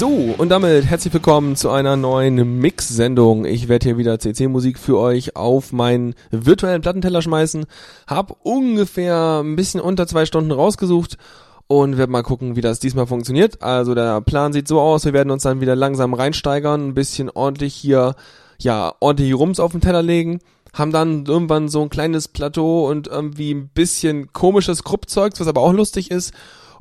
So, und damit herzlich willkommen zu einer neuen Mix-Sendung. Ich werde hier wieder CC-Musik für euch auf meinen virtuellen Plattenteller schmeißen. Hab ungefähr ein bisschen unter zwei Stunden rausgesucht und werde mal gucken, wie das diesmal funktioniert. Also der Plan sieht so aus, wir werden uns dann wieder langsam reinsteigern, ein bisschen ordentlich hier, ja, ordentlich Rums auf den Teller legen. Haben dann irgendwann so ein kleines Plateau und irgendwie ein bisschen komisches Gruppzeugs, was aber auch lustig ist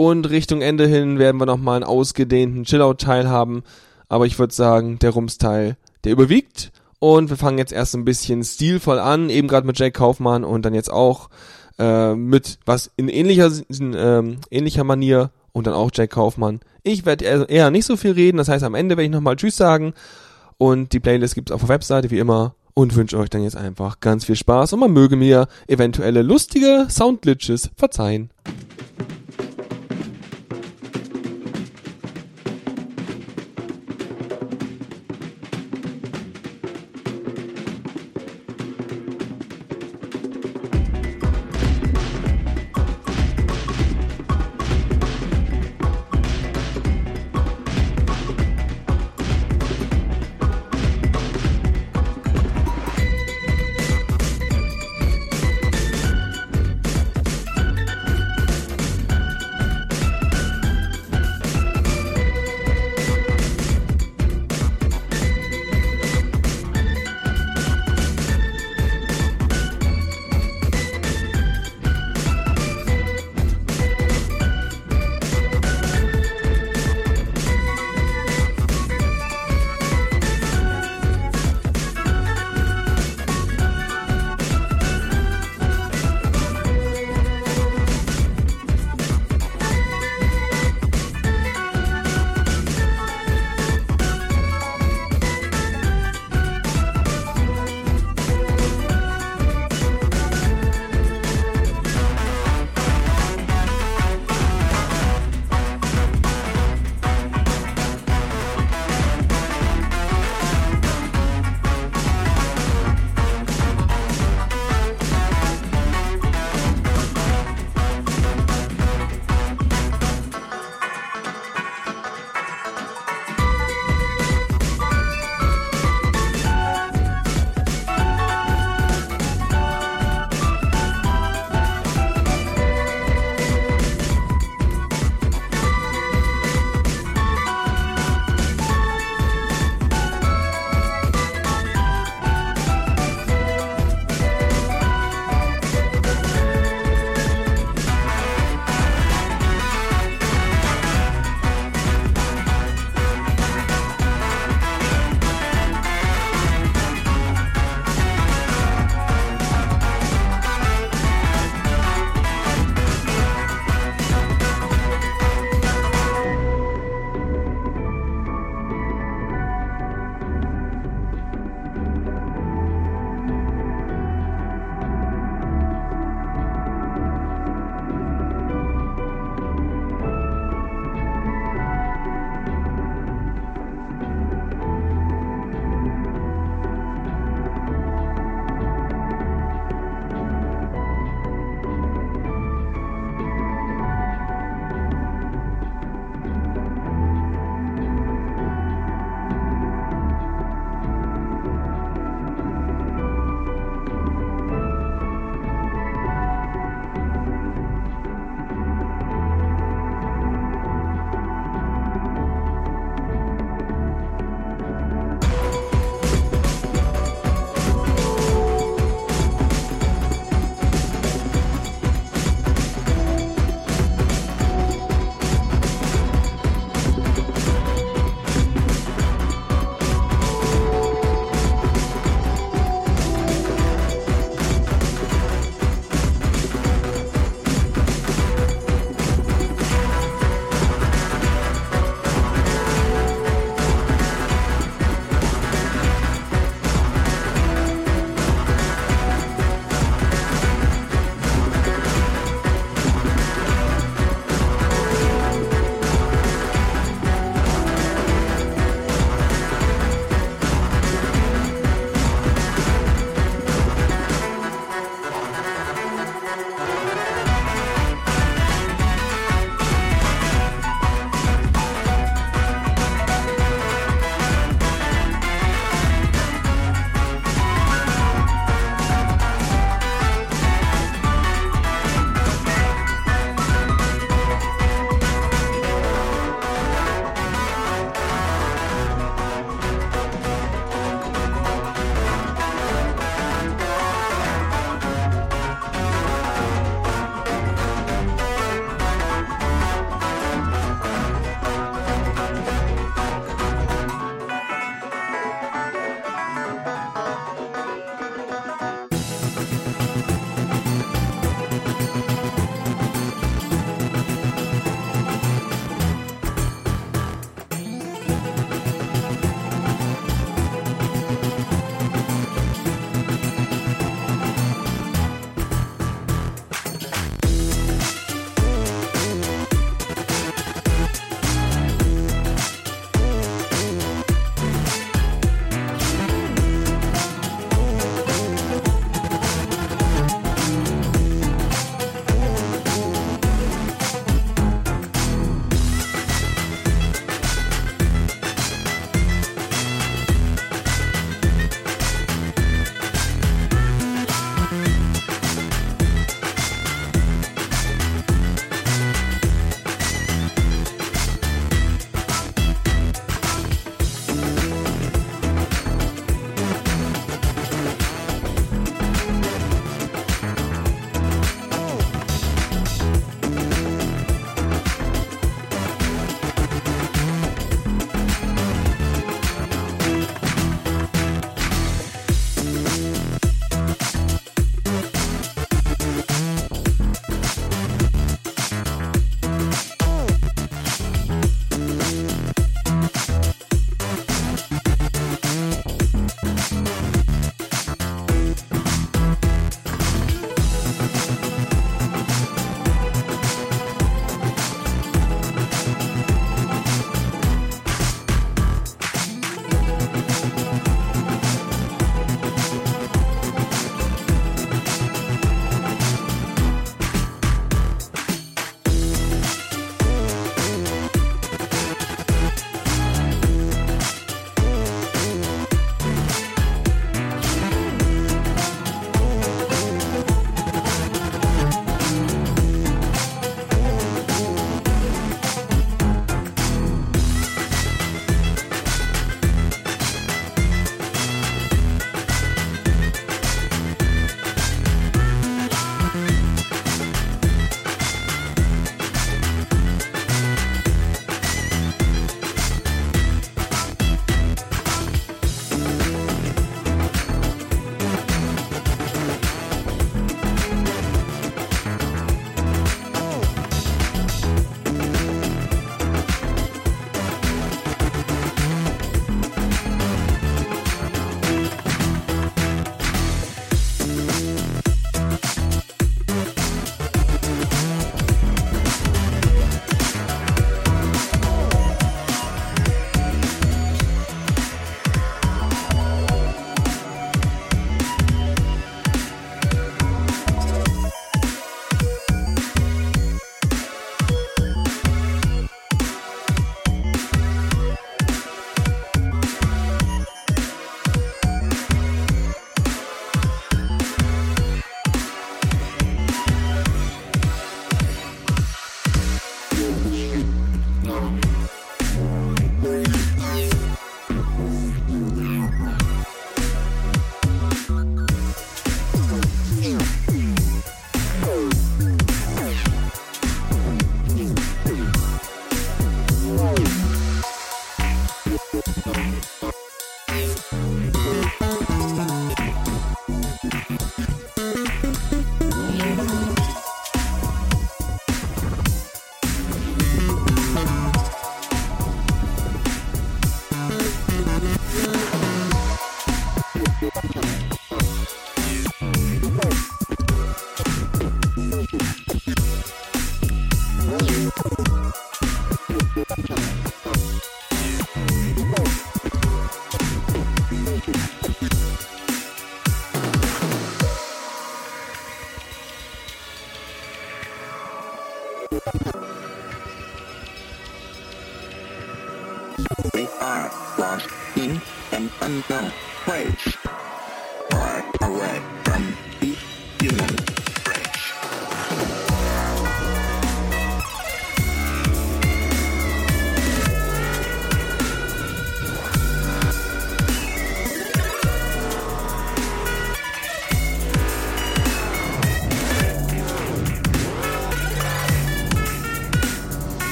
und Richtung Ende hin werden wir nochmal einen ausgedehnten Chillout-Teil haben. Aber ich würde sagen, der Rums-Teil, der überwiegt. Und wir fangen jetzt erst ein bisschen stilvoll an, eben gerade mit Jake Kaufmann und dann jetzt auch äh, mit was in ähnlicher, in, äh, ähnlicher Manier und dann auch Jake Kaufmann. Ich werde eher, nicht so viel reden, das heißt am Ende werde ich nochmal Tschüss sagen und die Playlist gibt's auf der Webseite wie immer und wünsche euch dann jetzt einfach ganz viel Spaß und man möge mir eventuelle lustige Soundglitches verzeihen.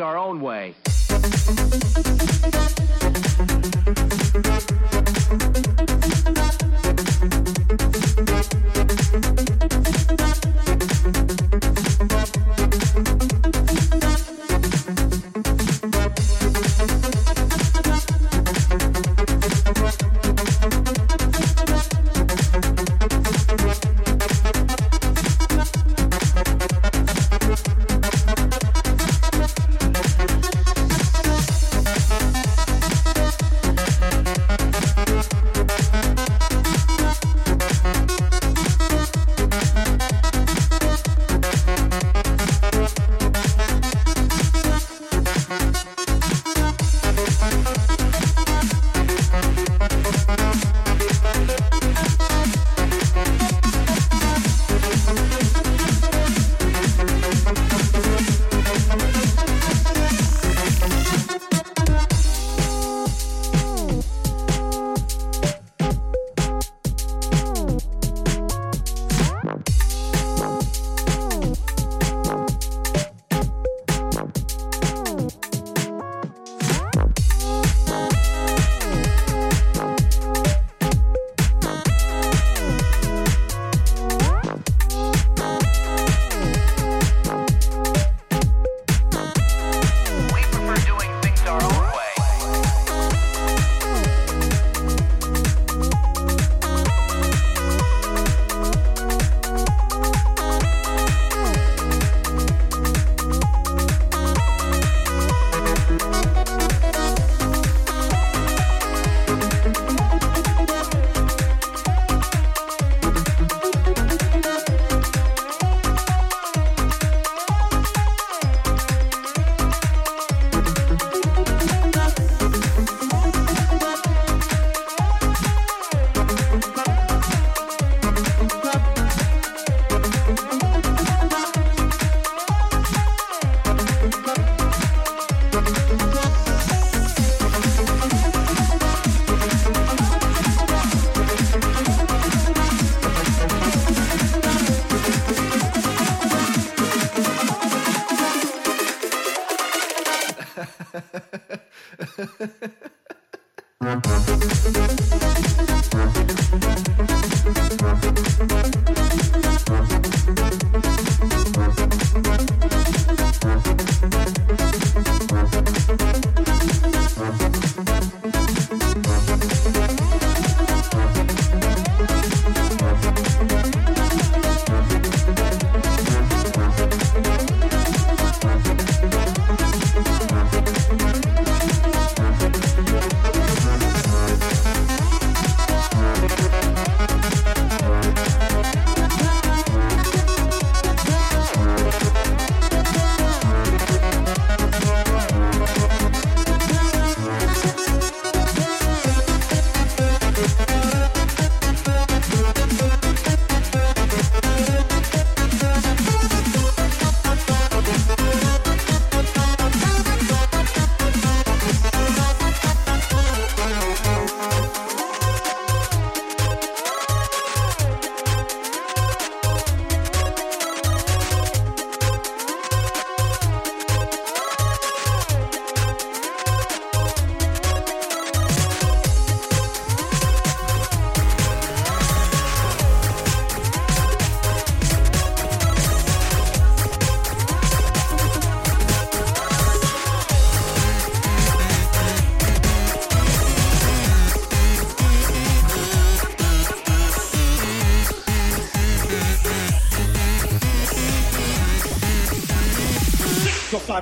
Our own way.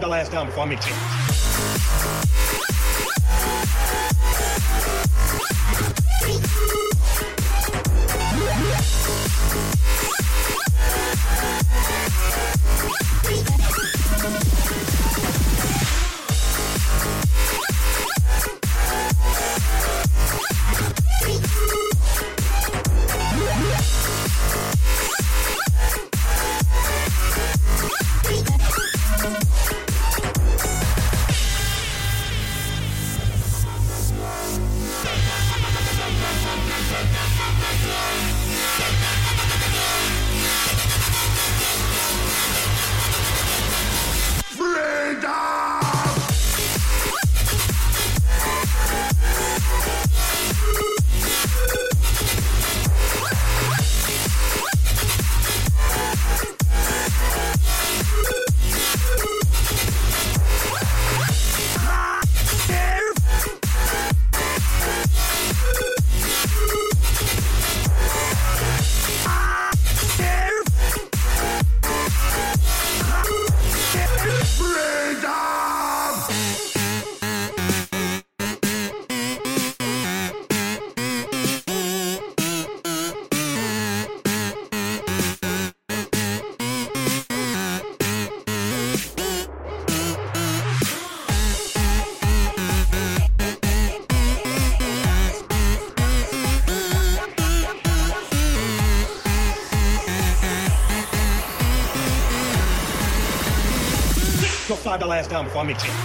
The last down before I make change. last time before I meet you.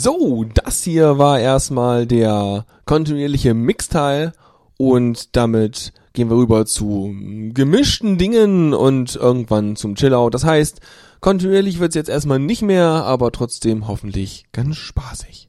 So, das hier war erstmal der kontinuierliche Mixteil und damit gehen wir rüber zu gemischten Dingen und irgendwann zum Chillout. Das heißt, kontinuierlich wird's jetzt erstmal nicht mehr, aber trotzdem hoffentlich ganz spaßig.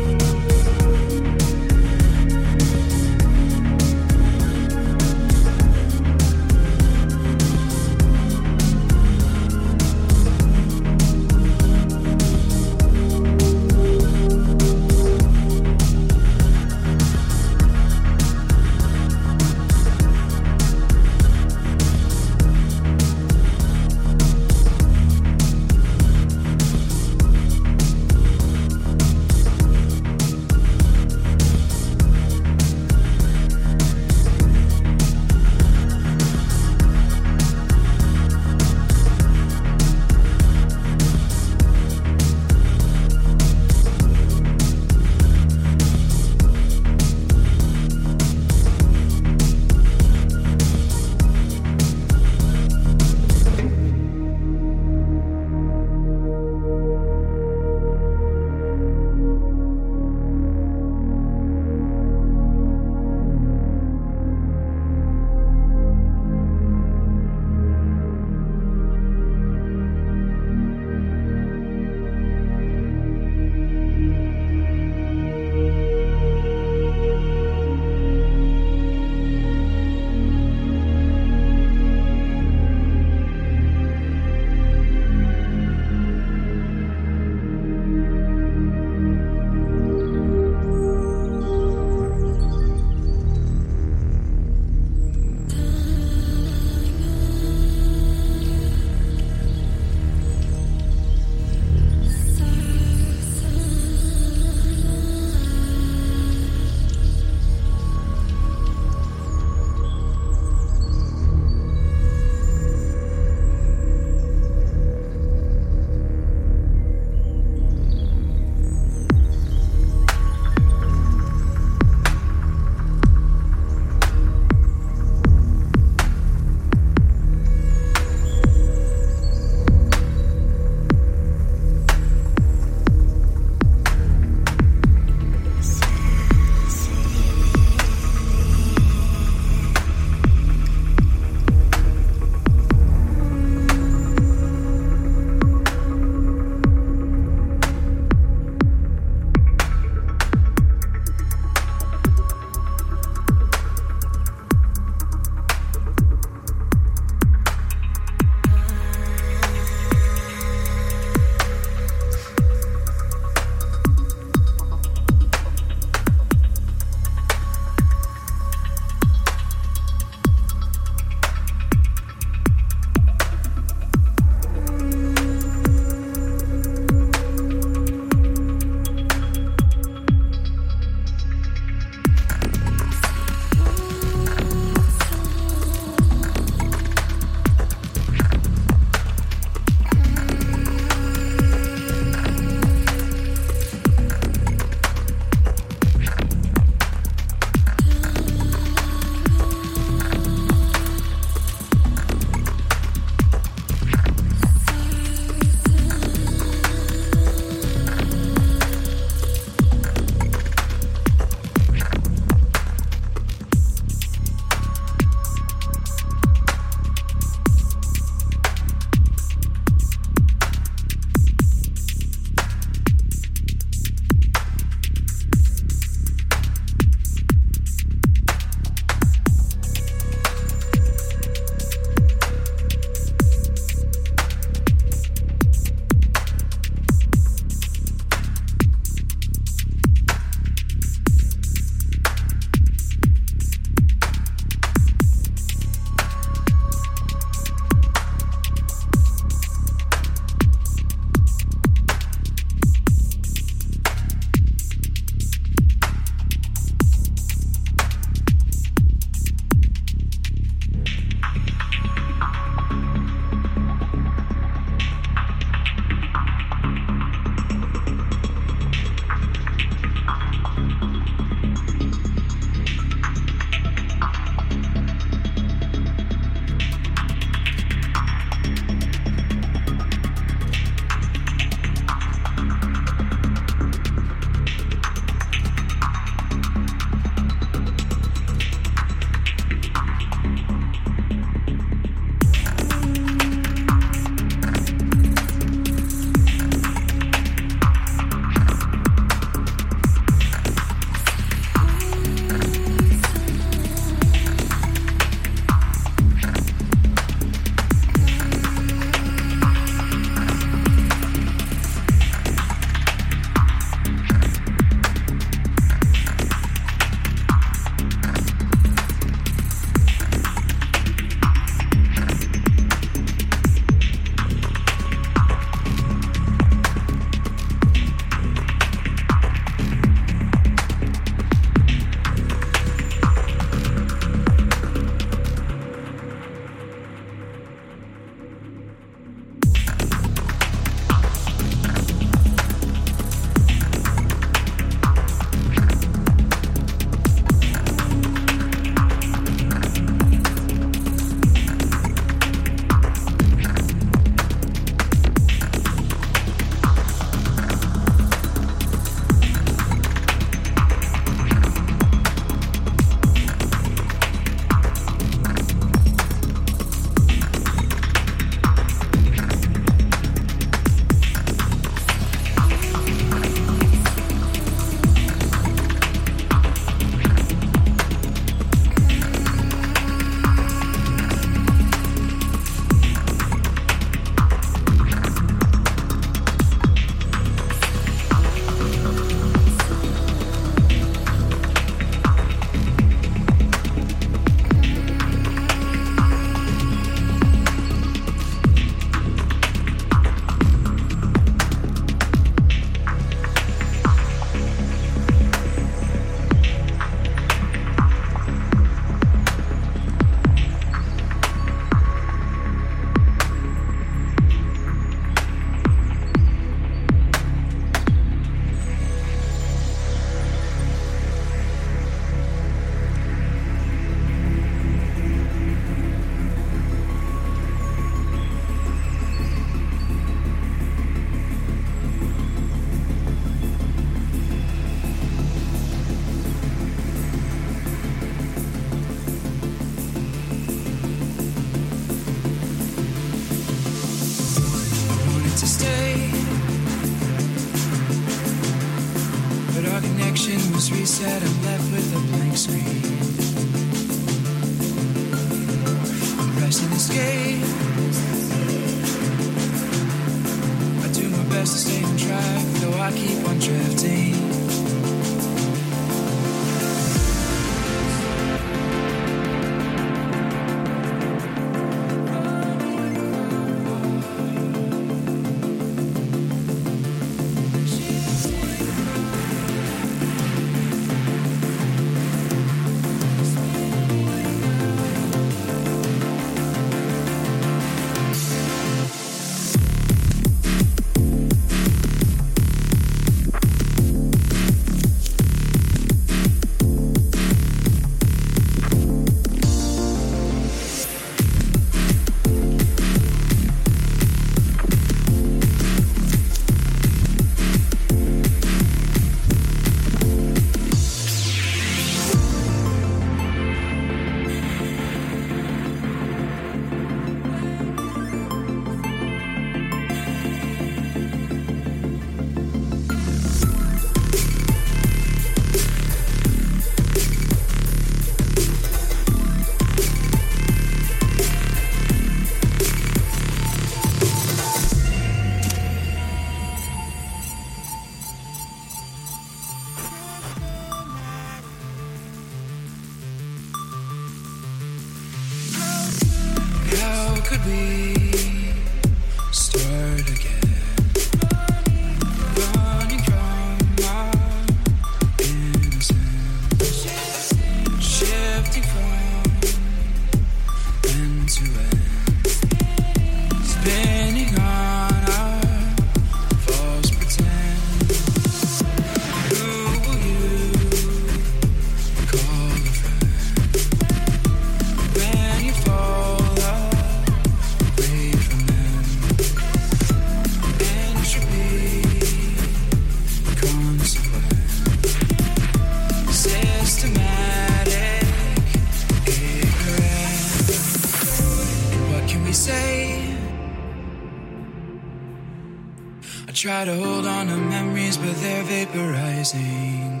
try to hold on to memories, but they're vaporizing.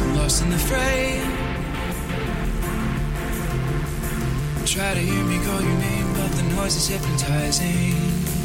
I'm lost in the fray. Try to hear me call your name, but the noise is hypnotizing.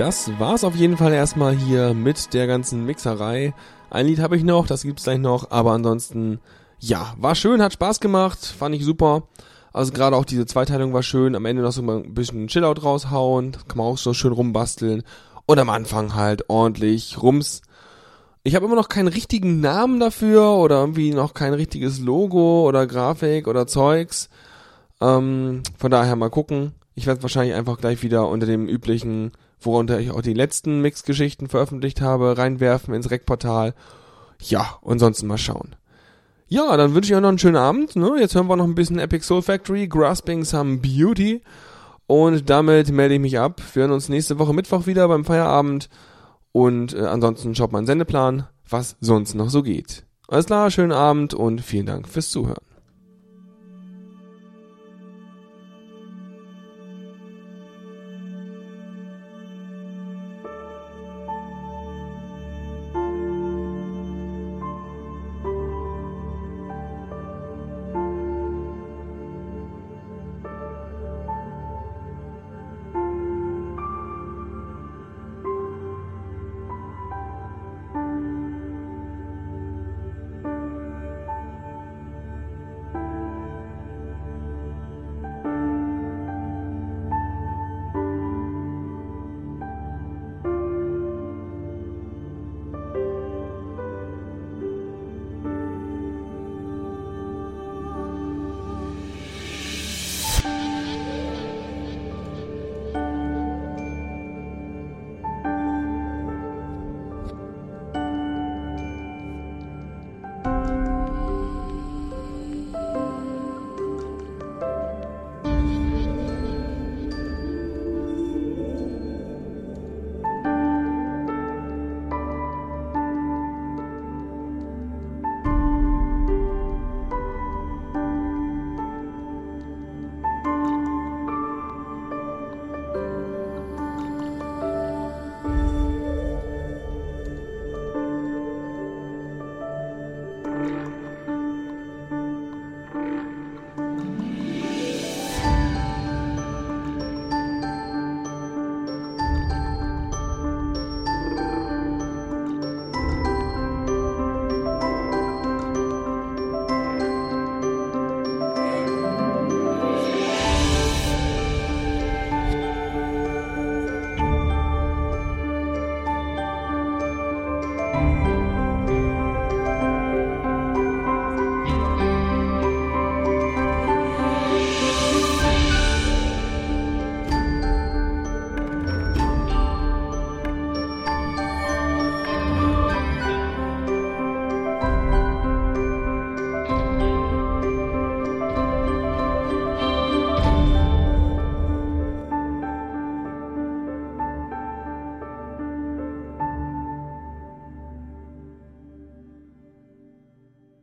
Das war's auf jeden Fall erstmal hier mit der ganzen Mixerei. Ein Lied habe ich noch, das gibt's gleich noch, aber ansonsten, ja, war schön, hat Spaß gemacht, fand ich super. Also gerade auch diese Zweiteilung war schön, am Ende noch so ein bisschen Chillout raushauen, kann man auch so schön rumbasteln. Und am Anfang halt ordentlich Rums. Ich habe immer noch keinen richtigen Namen dafür oder irgendwie noch kein richtiges Logo oder Grafik oder Zeugs. Ähm, von daher mal gucken. Ich werde wahrscheinlich einfach gleich wieder unter dem üblichen, worunter ich auch die letzten Mix-Geschichten veröffentlicht habe, reinwerfen ins Rec-Portal. Ja, und sonst mal schauen. Ja, dann wünsche ich euch noch einen schönen Abend. Ne? Jetzt hören wir noch ein bisschen Epic Soul Factory, Grasping Some Beauty. Und damit melde ich mich ab. Wir hören uns nächste Woche Mittwoch wieder beim Feierabend. Und äh, ansonsten schaut mal einen Sendeplan, was sonst noch so geht. Alles klar, schönen Abend und vielen Dank fürs Zuhören.